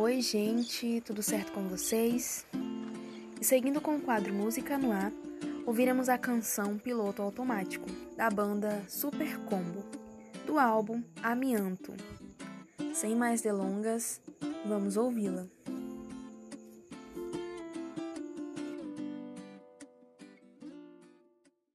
Oi, gente, tudo certo com vocês? E seguindo com o quadro Música no Ar, ouviremos a canção Piloto Automático, da banda Super Combo, do álbum Amianto. Sem mais delongas, vamos ouvi-la.